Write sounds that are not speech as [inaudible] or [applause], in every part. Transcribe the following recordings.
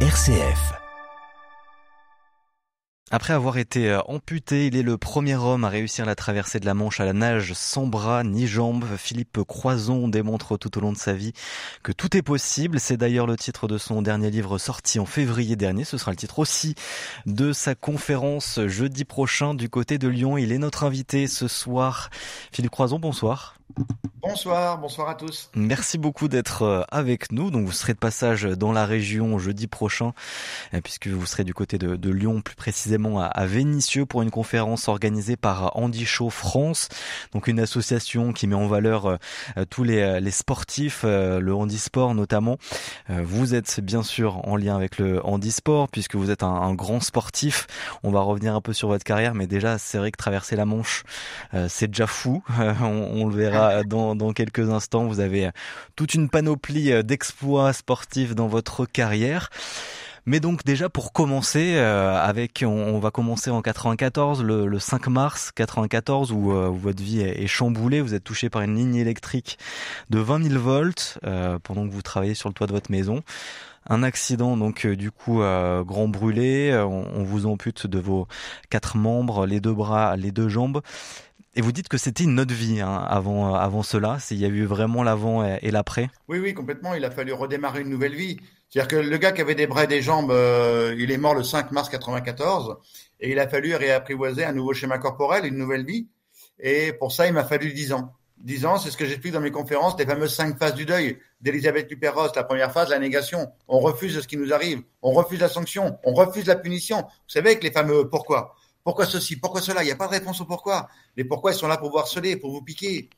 RCF. Après avoir été euh, amputé, il est le premier homme à réussir la traversée de la Manche à la nage sans bras ni jambes. Philippe Croison démontre tout au long de sa vie que tout est possible. C'est d'ailleurs le titre de son dernier livre sorti en février dernier. Ce sera le titre aussi de sa conférence jeudi prochain du côté de Lyon. Il est notre invité ce soir. Philippe Croison, bonsoir. Bonsoir, bonsoir à tous. Merci beaucoup d'être euh, avec nous. Donc vous serez de passage dans la région jeudi prochain, euh, puisque vous serez du côté de, Lyon, plus précisément à, Vénissieux, pour une conférence organisée par Andy Show France, donc une association qui met en valeur euh, tous les, sportifs, le handisport notamment. Vous êtes bien sûr en lien avec le handisport, puisque vous êtes un, grand sportif. On va revenir un peu sur votre carrière, mais déjà c'est vrai que traverser la Manche, c'est déjà fou. [laughs] on le verra dans quelques instants. Vous avez toute une panoplie euh, d'exploits sportifs dans votre carrière. Mais donc déjà pour commencer, euh, avec on, va commencer en 94, le, 5 mars 94, où, euh, où votre vie est, chamboulée. Vous êtes touché par une ligne électrique de 20 000 volts pendant que vous travaillez sur le toit de votre maison. Un accident donc du coup grand brûlé. On, on, vous ampute de vos quatre membres, les deux bras, les deux jambes. Et vous dites que c'était une autre vie hein, avant, euh, avant cela. Il y a eu vraiment l'avant et, l'après. Oui, oui, complètement. Il a fallu redémarrer une nouvelle vie. C'est-à-dire que le gars qui avait des bras et des jambes, euh, il est mort le 5 mars 94 et il a fallu réapprivoiser un nouveau schéma corporel, une nouvelle vie. Et pour ça, il m'a fallu 10 ans. 10 ans, c'est ce que j'explique dans mes conférences, les fameuses cinq phases du deuil d'Elisabeth Luperos. La première phase, la négation. On refuse ce qui nous arrive. On refuse la sanction. On refuse la punition. Vous savez, avec les fameux pourquoi. Pourquoi ceci? Pourquoi cela? Il n'y a pas de réponse au pourquoi. Les pourquoi, ils sont là pour vous harceler, pour vous piquer.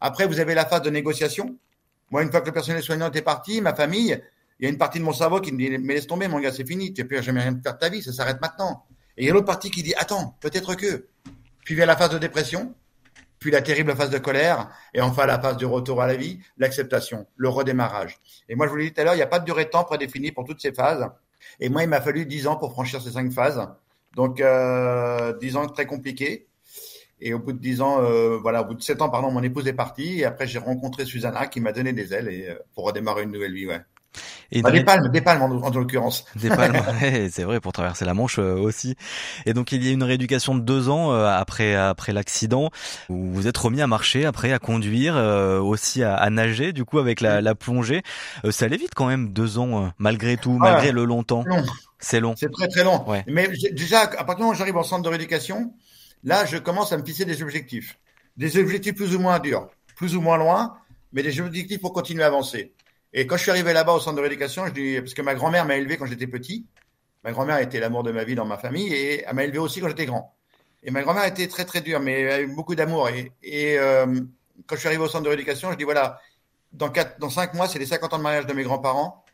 Après, vous avez la phase de négociation. Moi, une fois que le personnel soignant est parti, ma famille, il y a une partie de mon cerveau qui me dit Mais laisse tomber, mon gars, c'est fini. Tu plus jamais rien faire de ta vie, ça s'arrête maintenant. Et il y a l'autre partie qui dit Attends, peut-être que. Puis vient la phase de dépression, puis la terrible phase de colère, et enfin la phase du retour à la vie, l'acceptation, le redémarrage. Et moi, je vous l'ai dit tout à l'heure, il n'y a pas de durée de temps prédéfinie pour toutes ces phases. Et moi, il m'a fallu dix ans pour franchir ces cinq phases. Donc, euh, 10 ans très compliqués. Et au bout de 10 ans, euh, voilà, au bout de 7 ans, pardon, mon épouse est partie. Et après, j'ai rencontré Susanna qui m'a donné des ailes et, euh, pour redémarrer une nouvelle vie, ouais. Et des palmes, des palmes en, en l'occurrence. Des palmes, [laughs] c'est vrai pour traverser la Manche euh, aussi. Et donc il y a une rééducation de deux ans euh, après après l'accident. Où vous êtes remis à marcher, après à conduire, euh, aussi à, à, nager. Du coup avec la, la plongée, ça allait vite quand même deux ans malgré tout, malgré le long temps. C'est long. C'est très très long. Ouais. Mais déjà à partir du moment où j'arrive en centre de rééducation, là je commence à me fixer des objectifs, des objectifs plus ou moins durs, plus ou moins loin, mais des objectifs pour continuer à avancer. Et quand je suis arrivé là-bas au centre de rééducation, je dis, parce que ma grand-mère m'a élevé quand j'étais petit. Ma grand-mère était l'amour de ma vie dans ma famille et elle m'a élevé aussi quand j'étais grand. Et ma grand-mère était très très dure, mais elle a eu beaucoup d'amour. Et, et euh, quand je suis arrivé au centre de rééducation, je dis voilà, dans quatre, dans cinq mois, c'est les 50 ans de mariage de mes grands-parents.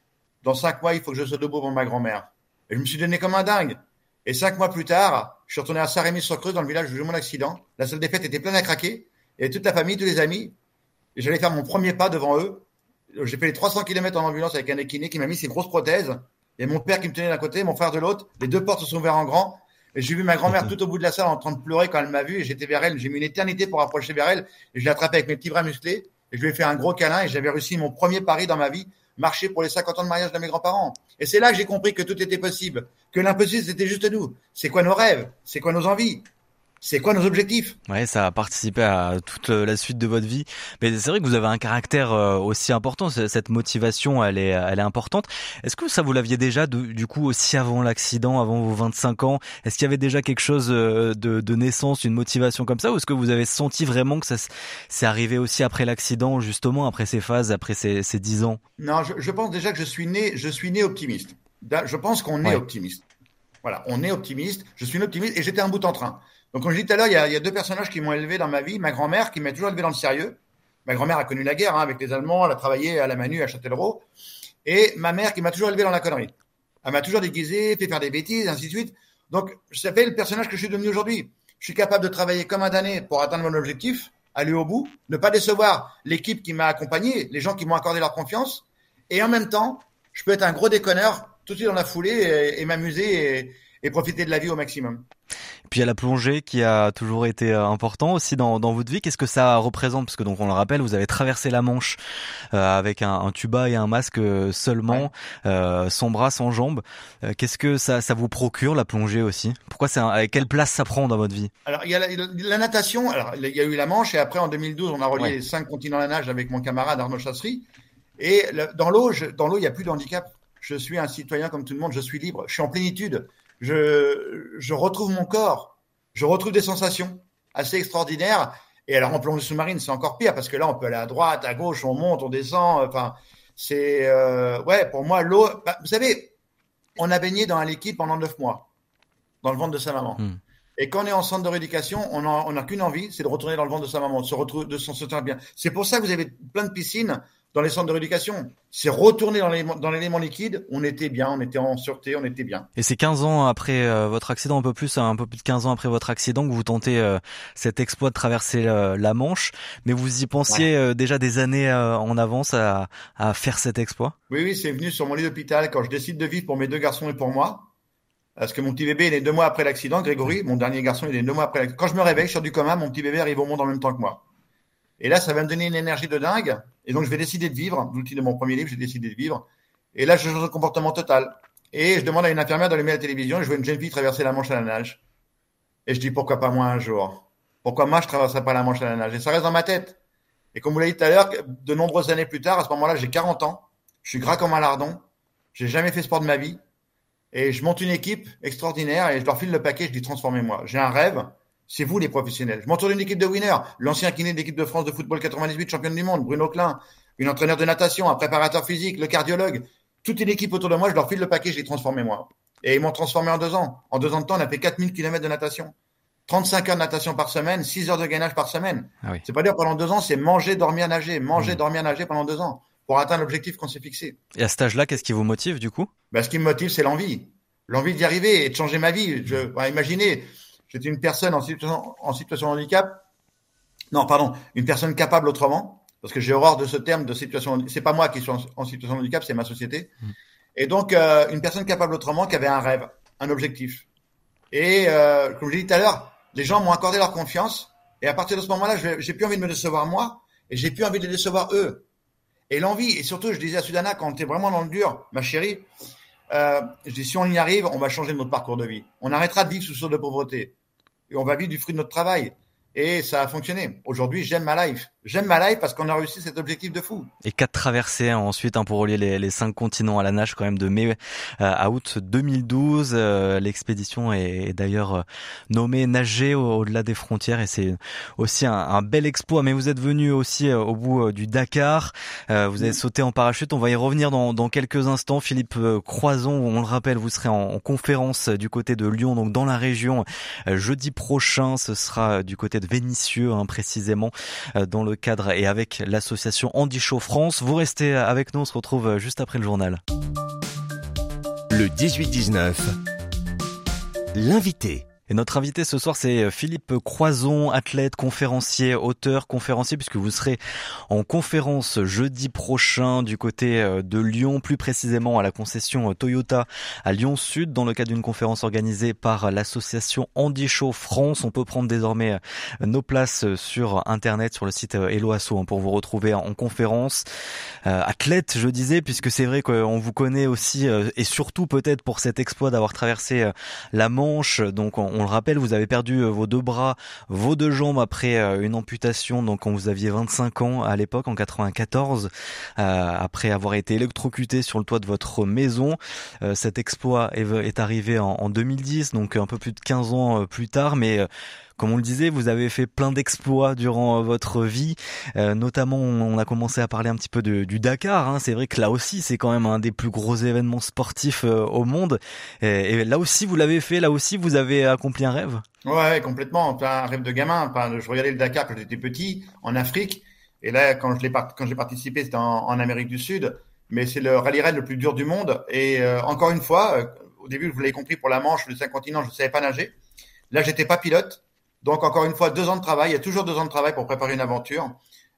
Dans cinq mois, il faut que je sois debout pour ma grand-mère. Et je me suis donné comme un dingue. Et cinq mois plus tard, je suis retourné à Saint-Rémy-sur-Creuse, dans le village où j'ai eu mon accident. La salle des fêtes était pleine à craquer. Et toute la famille, tous les amis. J'allais faire mon premier pas devant eux j'ai fait les 300 km en ambulance avec un équiné qui m'a mis ses grosses prothèses. Et mon père qui me tenait d'un côté, mon frère de l'autre. Les deux portes se sont ouvertes en grand. Et j'ai vu ma grand-mère tout au bout de la salle en train de pleurer quand elle m'a vu. Et j'étais vers elle. J'ai mis une éternité pour approcher vers elle. Et je l'ai attrapée avec mes petits bras musclés. Et je lui ai fait un gros câlin. Et j'avais réussi mon premier pari dans ma vie, marcher pour les 50 ans de mariage de mes grands-parents. Et c'est là que j'ai compris que tout était possible. Que l'impossible, c'était juste nous. C'est quoi nos rêves? C'est quoi nos envies? C'est quoi nos objectifs? Ouais, ça a participé à toute la suite de votre vie. Mais c'est vrai que vous avez un caractère euh, aussi important. Cette motivation, elle est, elle est importante. Est-ce que ça vous l'aviez déjà, du coup, aussi avant l'accident, avant vos 25 ans? Est-ce qu'il y avait déjà quelque chose euh, de, de naissance, une motivation comme ça, ou est-ce que vous avez senti vraiment que ça s'est arrivé aussi après l'accident, justement, après ces phases, après ces, ces 10 ans? Non, je, je, pense déjà que je suis né, je suis né optimiste. Je pense qu'on est optimiste. Voilà, on est optimiste. Je suis un optimiste et j'étais un bout en train. Donc, comme je dis tout à l'heure, il, y a deux personnages qui m'ont élevé dans ma vie. Ma grand-mère, qui m'a toujours élevé dans le sérieux. Ma grand-mère a connu la guerre hein, avec les Allemands, elle a travaillé à la Manu, à Châtellerault. Et ma mère, qui m'a toujours élevé dans la connerie. Elle m'a toujours déguisé, fait faire des bêtises, ainsi de suite. Donc, ça fait le personnage que je suis devenu aujourd'hui. Je suis capable de travailler comme un damné pour atteindre mon objectif, aller au bout, ne pas décevoir l'équipe qui m'a accompagné, les gens qui m'ont accordé leur confiance. Et en même temps, je peux être un gros déconneur tout de suite dans la foulée et, m'amuser et, et profiter de la vie au maximum. Puis il y a la plongée qui a toujours été euh, important aussi dans, dans votre vie. Qu'est-ce que ça représente? Parce que donc on le rappelle, vous avez traversé la Manche euh, avec un, un, tuba et un masque euh, seulement, euh, sans bras, sans jambes. Qu'est-ce que ça, ça vous procure la plongée aussi? Pourquoi c'est quelle place ça prend dans votre vie? Alors il y a la, la, natation. Alors il y a eu la Manche et après en 2012 on a relié les cinq continents à la nage avec mon camarade Arnaud Chasserie. Et dans l'eau, dans l'eau il n'y a plus de handicap. Je suis un citoyen comme tout le monde. Je suis libre. Je suis en plénitude je, je retrouve mon corps, je retrouve des sensations assez extraordinaires. Et alors en plongée sous-marine, c'est encore pire parce que là, on peut aller à droite, à gauche, on monte, on descend. Enfin, c'est euh, ouais, pour moi, l'eau. Bah, vous savez, on a baigné dans un liquide pendant neuf mois, dans le ventre de sa maman. Hmm. Et quand on est en centre de rééducation, on n'a qu'une envie, c'est de retourner dans le ventre de sa maman, de se retrouver, de s'en sortir bien. C'est pour ça que vous avez plein de piscines dans les centres de rééducation. C'est retourner dans l'élément liquide, on était bien, on était en sûreté, on était bien. Et c'est 15 ans après euh, votre accident, un peu plus, un peu plus de 15 ans après votre accident que vous tentez euh, cet exploit de traverser euh, la Manche, mais vous y pensiez déjà des années en avance à, à, faire cet exploit? Oui, oui, c'est venu sur mon lit d'hôpital quand je décide de vivre pour mes deux garçons et pour moi. Parce que mon petit bébé, il est deux mois après l'accident, Grégory, mon dernier garçon, il est deux mois après l'accident. Quand je me réveille, je sors du coma, mon petit bébé arrive au monde en même temps que moi. Et là, ça va me donner une énergie de dingue. Et donc, je vais décider de vivre. L'outil de mon premier livre, j'ai décidé de vivre. Et là, je change de comportement total. Et je demande à une infirmière d'allumer la télévision. Et je vois une jeune fille traverser la Manche à la nage. Et je dis, pourquoi pas moi un jour? Pourquoi moi, je traverserai pas la Manche à la nage? Et ça reste dans ma tête. Et comme vous l'avez dit tout à l'heure, de nombreuses années plus tard, à ce moment-là, j'ai 40 ans. Je suis gras comme un lardon. J'ai jamais fait sport de ma vie. Et je monte une équipe extraordinaire et je leur file le paquet. Je dis, transformez-moi. J'ai un rêve. C'est vous les professionnels. Je m'entoure d'une équipe de winners. L'ancien kiné de l'équipe de France de football 98, championne du monde, Bruno Klein, une entraîneur de natation, un préparateur physique, le cardiologue. Toute une équipe autour de moi, je leur file le paquet, je les transformé moi. Et ils m'ont transformé en deux ans. En deux ans de temps, on a fait 4000 km de natation. 35 heures de natation par semaine, 6 heures de gainage par semaine. Ah C'est pas dire pendant deux ans, c'est manger, dormir, nager. Manger, mmh. dormir, nager pendant deux ans pour atteindre l'objectif qu'on s'est fixé. Et à cet âge-là, qu'est-ce qui vous motive du coup? Ben, Ce qui me motive, c'est l'envie. L'envie d'y arriver et de changer ma vie. Je, ben, imaginez, J'étais une personne en situation, en situation de handicap. Non, pardon, une personne capable autrement, parce que j'ai horreur de ce terme de situation. C'est pas moi qui suis en, situation de handicap, c'est ma société. Mm. Et donc, euh, une personne capable autrement qui avait un rêve, un objectif. Et euh, comme je l'ai dit tout à l'heure, les gens m'ont accordé leur confiance. Et à partir de ce moment-là, j'ai plus envie de me décevoir moi, et j'ai plus envie de les décevoir eux. Et l'envie, et surtout, je disais à Sudana, quand on était vraiment dans le dur, ma chérie, euh, je dis, si on y arrive, on va changer notre parcours de vie. On arrêtera de vivre sous sort de pauvreté. Et on va vivre du fruit de notre travail. Et ça a fonctionné. Aujourd'hui, j'aime ma life. J'aime ma life parce qu'on a réussi cet objectif de fou. Et quatre traversées hein, ensuite hein, pour relier les, les, cinq continents à la nage quand même de mai euh, à août 2012. Euh, l'expédition est, d'ailleurs euh, nommée Nager au-delà des frontières et c'est aussi un, un, bel exploit. Mais vous êtes venu aussi au bout du Dakar. vous avez sauté en parachute. On va y revenir dans, dans quelques instants. Philippe Croison, on le rappelle, vous serez en, en, conférence du côté de Lyon, donc dans la région jeudi prochain. Ce sera du côté de Vénitieux, hein, précisément, dans le cadre et avec l'association Andy Show France. Vous restez avec nous, on se retrouve juste après le journal. Le 18-19, l'invité. Et notre invité ce soir, c'est euh, Philippe Croison, athlète, conférencier, auteur, conférencier, puisque vous serez en conférence jeudi prochain du côté euh, de Lyon, plus précisément à la concession euh, Toyota à Lyon Sud, dans le cadre d'une conférence organisée par l'association Andy Show France. On peut prendre désormais nos places sur Internet, sur le site Eloasso, hein, pour vous retrouver en conférence. athlète, je disais, puisque c'est vrai qu'on vous connaît aussi, et surtout peut-être pour cet exploit d'avoir traversé la Manche, donc on on le rappelle, vous avez perdu euh, vos deux bras, vos deux jambes après euh, une amputation, donc quand vous aviez 25 ans à l'époque, en 94, euh, après avoir été électrocuté sur le toit de votre maison. cet exploit est, arrivé en, en, 2010, donc un peu plus de 15 ans plus tard, mais comme on le disait, vous avez fait plein d'exploits durant euh, votre vie. Euh, notamment, on a commencé à parler un petit peu du Dakar. Hein. C'est vrai que là aussi, c'est quand même un des plus gros événements sportifs euh, au monde. Et, là aussi, vous l'avez fait. Là aussi, vous avez accompli un rêve. Ouais, complètement. Un rêve de gamin. je regardais le Dakar quand j'étais petit, en Afrique. Et là, quand j'ai participé, c'était en, Amérique du Sud. Mais c'est le rallye raid le plus dur du monde. Et encore une fois, au début, vous l'avez compris, pour la Manche, le 5 continents, je ne savais pas nager. Là, j'étais pas pilote. Donc, encore une fois, deux ans de travail. Il y a toujours deux ans de travail pour préparer une aventure.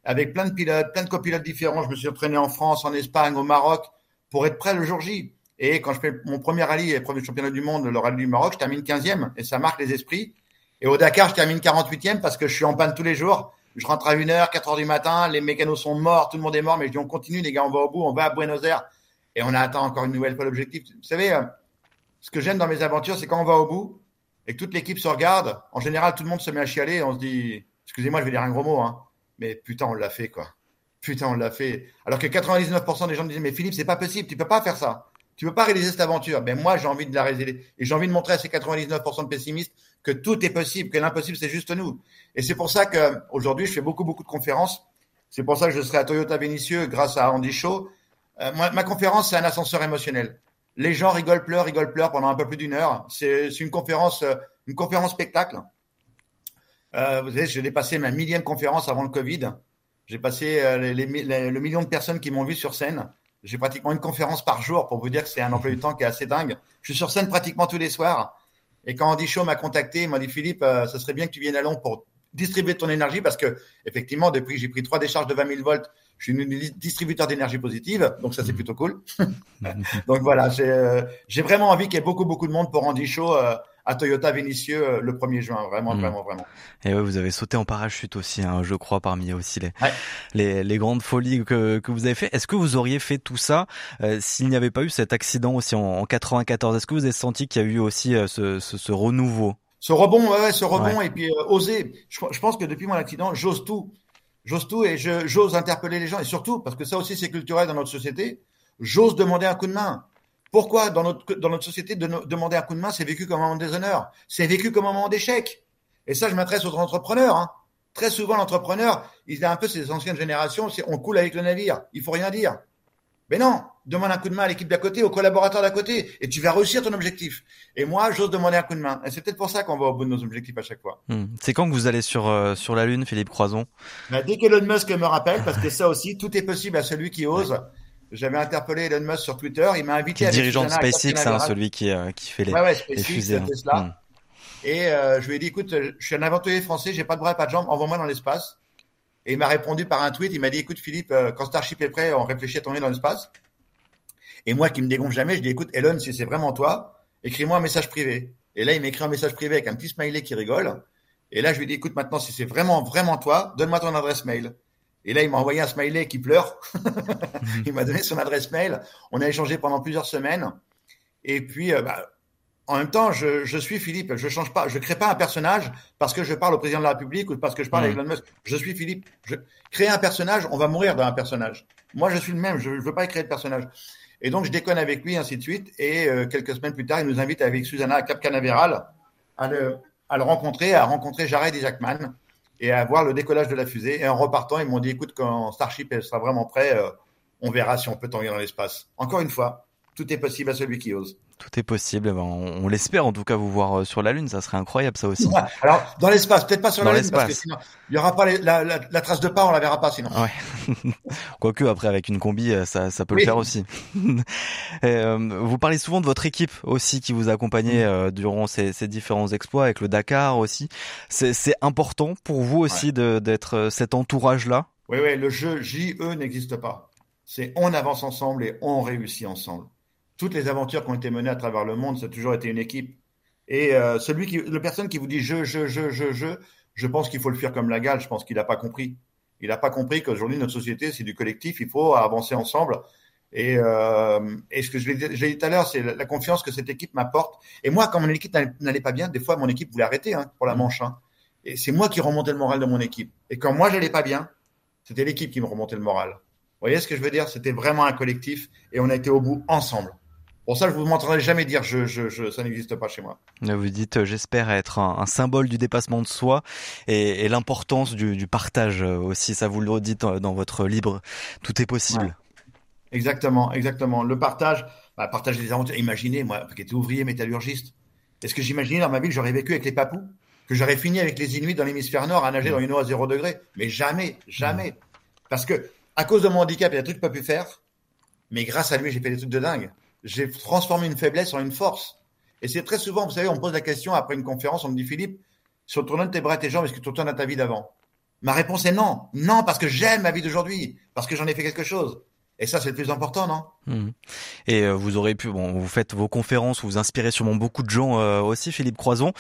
Avec plein de pilotes, plein de copilotes différents. Je me suis entraîné en France, en Espagne, au Maroc, pour être prêt le jour J. Et quand je fais mon premier rallye, épreuve du championnat du monde, le rallye du Maroc, je termine 15e et ça marque les esprits. Et au Dakar, je termine 48e parce que je suis en panne tous les jours. Je rentre à 1h, 4h du matin, les mécanos sont morts, tout le monde est mort, mais je dis on continue les gars, on va au bout, on va à Buenos Aires et on attend encore une nouvelle fois l'objectif. Vous savez, euh, ce que j'aime dans mes aventures, c'est quand on va au bout et que toute l'équipe se regarde, en général, tout le monde se met à chialer et on se dit, excusez-moi, je vais dire un gros mot, hein, mais putain, on l'a fait, quoi. Putain, on l'a fait. Alors que 99% des gens me disent, mais Philippe, c'est pas possible, tu peux pas faire ça. Tu peux pas réaliser cette aventure. Mais moi, j'ai envie de la réaliser. Et j'ai envie de montrer à ces 99% de pessimistes que tout est possible, que l'impossible, c'est juste nous. Et c'est pour ça que aujourd'hui, je fais beaucoup, beaucoup de conférences. C'est pour ça que je serai à Toyota Vénitieux grâce à Andy Shaw. Euh, ma conférence, c'est un ascenseur émotionnel. Les gens rigolent, pleurent, rigolent, pleurent pendant un peu plus d'une heure. C'est une conférence, euh, une conférence spectacle. Euh, vous savez, j'ai dépassé ma millième conférence avant le Covid. J'ai passé euh, le million de personnes qui m'ont vu sur scène. J'ai pratiquement une conférence par jour pour vous dire que c'est un emploi du temps qui est assez dingue. Je suis sur scène pratiquement tous les soirs. Et quand Andy Shaw m'a contacté, il m'a dit Philippe, euh, ce serait bien que tu viennes à Londres pour distribuer ton énergie parce que effectivement, depuis j'ai pris trois décharges de 20 000 volts, je suis distributeur d'énergie positive, donc ça c'est plutôt cool. [laughs] [laughs] donc voilà, euh, j'ai vraiment envie qu'il y ait beaucoup beaucoup de monde pour Andy Shaw euh, à Toyota Vénitieux euh, le 1er juin, vraiment mmh. vraiment vraiment. Et ouais, vous avez sauté en parachute aussi, hein, je crois, parmi aussi les, ouais. les, les grandes folies que, que vous avez fait. Est-ce que vous auriez fait tout ça euh, s'il n'y avait pas eu cet accident aussi en, en 94 Est-ce que vous avez senti qu'il y a eu aussi euh, ce, ce, ce, renouveau? Ce rebond, ouais, ce rebond et puis oser. Je, je pense que depuis mon accident, j'ose tout j'ose tout et j'ose interpeller les gens et surtout parce que ça aussi c'est culturel dans notre société, j'ose demander un coup de main. Pourquoi dans notre société de demander un coup de main c'est vécu comme un moment de déshonneur, c'est vécu comme un moment d'échec. Et ça je m'adresse aux entrepreneurs. Hein. Très souvent l'entrepreneur il a un peu ces anciennes générations, on coule avec le navire, il faut rien dire. Mais non, demande un coup de main à l'équipe d'à côté, aux collaborateurs d'à côté, et tu vas réussir ton objectif. Et moi, j'ose demander un coup de main. Et c'est peut-être pour ça qu'on va au bout de nos objectifs à chaque fois. Mmh. C'est quand que vous allez sur euh, sur la Lune, Philippe Croison? Bah, Dès qu'Elon Musk me rappelle, parce que ça aussi, tout est possible à celui qui ose. J'avais interpellé Elon Musk sur Twitter, il m'a invité. à dirigeant de SpaceX, hein, celui qui euh, qui fait les, ouais, ouais, SpaceX, les fusées. Tesla. Mmh. Et euh, je lui ai dit, écoute, je suis un aventurier français, j'ai pas de bras, pas de jambes, envoie-moi dans l'espace. Et il m'a répondu par un tweet, il m'a dit, écoute Philippe, quand Starship est prêt, on réfléchit à tourner dans l'espace. Et moi qui me dégonfle jamais, je dis écoute, Elon, si c'est vraiment toi, écris-moi un message privé. Et là, il m'écrit un message privé avec un petit smiley qui rigole. Et là, je lui dis écoute, maintenant, si c'est vraiment, vraiment toi, donne-moi ton adresse mail. Et là, il m'a envoyé un smiley qui pleure. [laughs] il m'a donné son adresse mail. On a échangé pendant plusieurs semaines. Et puis, euh, bah, en même temps, je, je, suis Philippe. Je change pas, je crée pas un personnage parce que je parle au président de la République ou parce que je parle mmh. avec Elon Musk. Je suis Philippe. Je crée un personnage, on va mourir dans un personnage. Moi, je suis le même. Je, je veux pas créer de personnage. Et donc, je déconne avec lui, ainsi de suite. Et euh, quelques semaines plus tard, il nous invite avec Susanna à Cap Canaveral à le, à le rencontrer, à rencontrer Jared et Jackman et à voir le décollage de la fusée. Et en repartant, ils m'ont dit, écoute, quand Starship sera vraiment prêt, euh, on verra si on peut t'envoyer dans l'espace. Encore une fois, tout est possible à celui qui ose. Tout est possible. On, on l'espère en tout cas vous voir euh, sur la Lune. Ça serait incroyable ça aussi. Alors dans l'espace, peut-être pas sur dans la Lune parce que sinon il y aura pas les, la, la, la, trace de pas, on la verra pas sinon. Ouais. [laughs] Quoique après avec une combi, euh, ça, ça peut oui. le faire aussi. [laughs] euh, vous parlez souvent de votre équipe aussi qui vous a accompagné euh, durant ces, ces, différents exploits avec le Dakar aussi. C'est important pour vous aussi ouais. d'être cet entourage là. Oui oui, le jeu JE n'existe pas. C'est on avance ensemble et on réussit ensemble toutes les aventures qui ont été menées à travers le monde, ça a toujours été une équipe. Et euh, celui qui, la personne qui vous dit je, je, je, je, je, je pense qu'il faut le faire comme la gale. Je pense qu'il n'a pas compris. Il n'a pas compris qu'aujourd'hui notre société c'est du collectif. Il faut avancer ensemble. Et, euh, et ce que je l'ai dit tout à l'heure, c'est la, la, confiance que cette équipe m'apporte. Et moi, quand mon équipe n'allait pas bien, des fois mon équipe voulait arrêter hein, pour la mmh. manche. Hein. Et c'est moi qui remontais le moral de mon équipe. Et quand moi j'allais pas bien, c'était l'équipe qui me remontait le moral. Vous voyez ce que je veux dire? C'était vraiment un collectif et on a été au bout ensemble. Pour ça, je vous m'entendrai jamais dire je, je, je ça n'existe pas chez moi. Vous dites, euh, j'espère être un, un, symbole du dépassement de soi et, et l'importance du, du, partage aussi. Ça vous le dites dans votre livre. Tout est possible. Ouais. Exactement, exactement. Le partage, bah, partager des aventures. Imaginez, moi, qui étais ouvrier métallurgiste, est-ce que j'imaginais dans ma vie que j'aurais vécu avec les papous, que j'aurais fini avec les Inuits dans l'hémisphère nord à nager dans une eau à zéro degré? Mais jamais, jamais. Parce que à cause de mon handicap, il y a des trucs que je pas pu faire, mais grâce à lui, j'ai fait des trucs de dingue j'ai transformé une faiblesse en une force. Et c'est très souvent, vous savez, on pose la question après une conférence, on me dit Philippe, si on te redonne tes bras et tes jambes, est-ce que tu retournes à ta vie d'avant? Ma réponse est non. Non, parce que j'aime ma vie d'aujourd'hui, parce que j'en ai fait quelque chose. Et ça, c'est le plus important, non? Mmh. Et euh, vous aurez pu, bon, vous faites vos conférences, vous inspirez sûrement beaucoup de gens euh, aussi, Philippe Croison,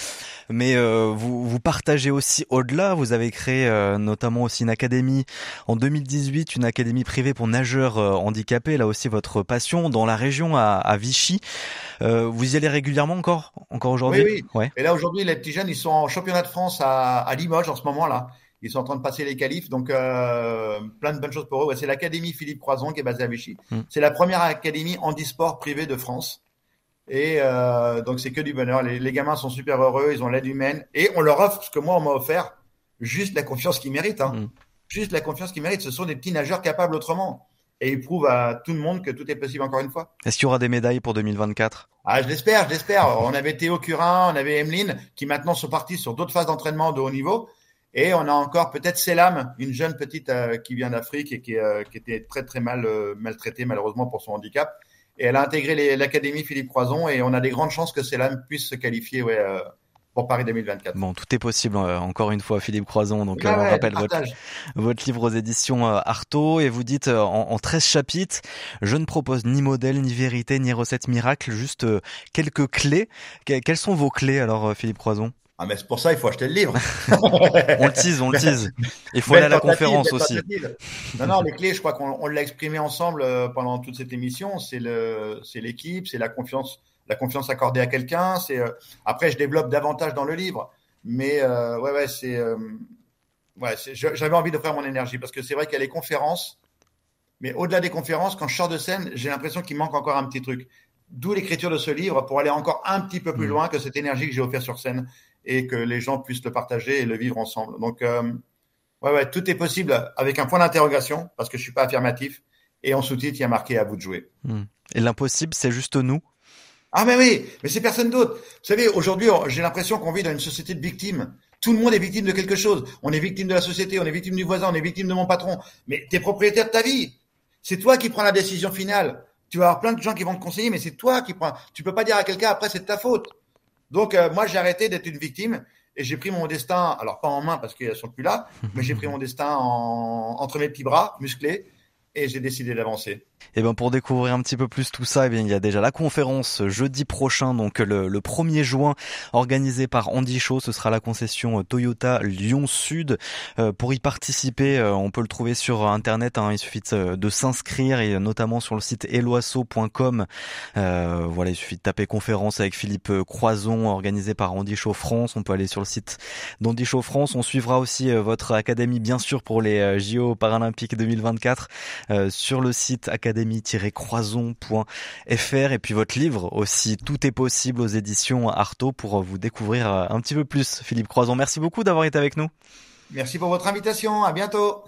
mais euh, vous, vous partagez aussi au-delà. Vous avez créé notamment aussi une académie en 2018, une académie privée pour nageurs handicapés. Là aussi, votre passion dans la région à, à Vichy. vous y allez régulièrement encore, encore aujourd'hui? Oui, oui. Ouais. Et là aujourd'hui, les petits jeunes, ils sont en championnat de France à, à Limoges en ce moment-là. Ils sont en train de passer les qualifs, donc euh, plein de bonnes choses pour eux. c'est l'Académie Philippe Croison qui est basée à Vichy. Mm. C'est la première académie handisport privée de France. Et euh, donc c'est que du bonheur. Les, gamins sont super heureux, ils ont l'aide humaine et on leur offre ce que moi on m'a offert, juste la confiance qu'ils méritent. Hein. Mm. Juste la confiance qu'ils méritent. Ce sont des petits nageurs capables autrement. Et ils prouvent à tout le monde que tout est possible encore une fois. Est-ce qu'il y aura des médailles pour 2024 Ah, je l'espère, je l'espère. on avait Théo Curin, on avait Emeline, qui maintenant sont partis sur d'autres phases d'entraînement de haut niveau. Et on a encore peut-être Selam, une jeune petite euh, qui vient d'Afrique et qui, euh, qui, était très très mal euh, maltraitée malheureusement pour son handicap. Et elle a intégré l'académie Philippe Croison et on a des grandes chances que Selam puisse se qualifier ouais, pour Paris 2024. Bon, tout est possible encore une fois, Philippe Croison. Donc on rappelle votre, votre, livre aux éditions Artaud et vous dites en, en 13 chapitres, je ne propose ni modèle, ni vérité, ni recette miracle, juste quelques clés. quelles sont vos clés alors, Philippe Croison? Ah, mais c'est pour ça, il faut acheter le livre. [laughs] on le tease, on le tease. Il faut aller à la conférence aussi. Non, non, les clés, je crois qu'on l'a exprimé ensemble euh, pendant toute cette émission. C'est le, c'est l'équipe, c'est la confiance, la confiance accordée à quelqu'un. C'est euh, après, je développe davantage dans le livre, mais euh, ouais, ouais, c'est, euh, ouais, j'avais envie de faire mon énergie parce que c'est vrai qu'il y a les conférences, mais au-delà des conférences, quand je sors de scène, j'ai l'impression qu'il manque encore un petit truc. D'où l'écriture de ce livre pour aller encore un petit peu plus mmh. loin que cette énergie que j'ai offert sur scène et que les gens puissent le partager et le vivre ensemble. Donc, euh, ouais, ouais, tout est possible avec un point d'interrogation parce que je suis pas affirmatif et en sous-titre il y a marqué à vous de jouer. Hmm. Et l'impossible, c'est juste nous? Ah mais oui, mais c'est personne d'autre. Vous savez, aujourd'hui, j'ai l'impression qu'on vit dans une société de victimes. Tout le monde est victime de quelque chose. On est victime de la société, on est victime du voisin, on est victime de mon patron. Mais tu es propriétaire de ta vie. C'est toi qui prends la décision finale. Tu vas avoir plein de gens qui vont te conseiller, mais c'est toi qui prends. Tu peux pas dire à quelqu'un après c'est de ta faute. Donc, euh, moi, j'ai arrêté d'être une victime et j'ai pris mon destin, alors pas en main parce qu'elles sont plus là, [laughs] mais j'ai pris mon destin en, entre mes petits bras musclés et j'ai décidé d'avancer. Et eh ben pour découvrir un petit peu plus tout ça, eh bien il y a déjà la conférence jeudi prochain, donc le, le 1er juin, organisée par Andy Show. Ce sera la concession Toyota Lyon Sud. Euh, pour y participer, euh, on peut le trouver sur internet. Hein, il suffit de, s'inscrire et notamment sur le site eloasso.com. Euh, voilà, il suffit de taper conférence avec Philippe Croison, organisée par Andy Show France. On peut aller sur le site d'Andy Show France. On suivra aussi votre académie, bien sûr, pour les JO paralympiques 2024 sur le site académie académie-croison.fr et puis votre livre aussi Tout est possible aux éditions Artaud pour vous découvrir euh, un petit peu plus. Philippe Croison, merci beaucoup d'avoir été avec nous. Merci pour votre invitation. À bientôt.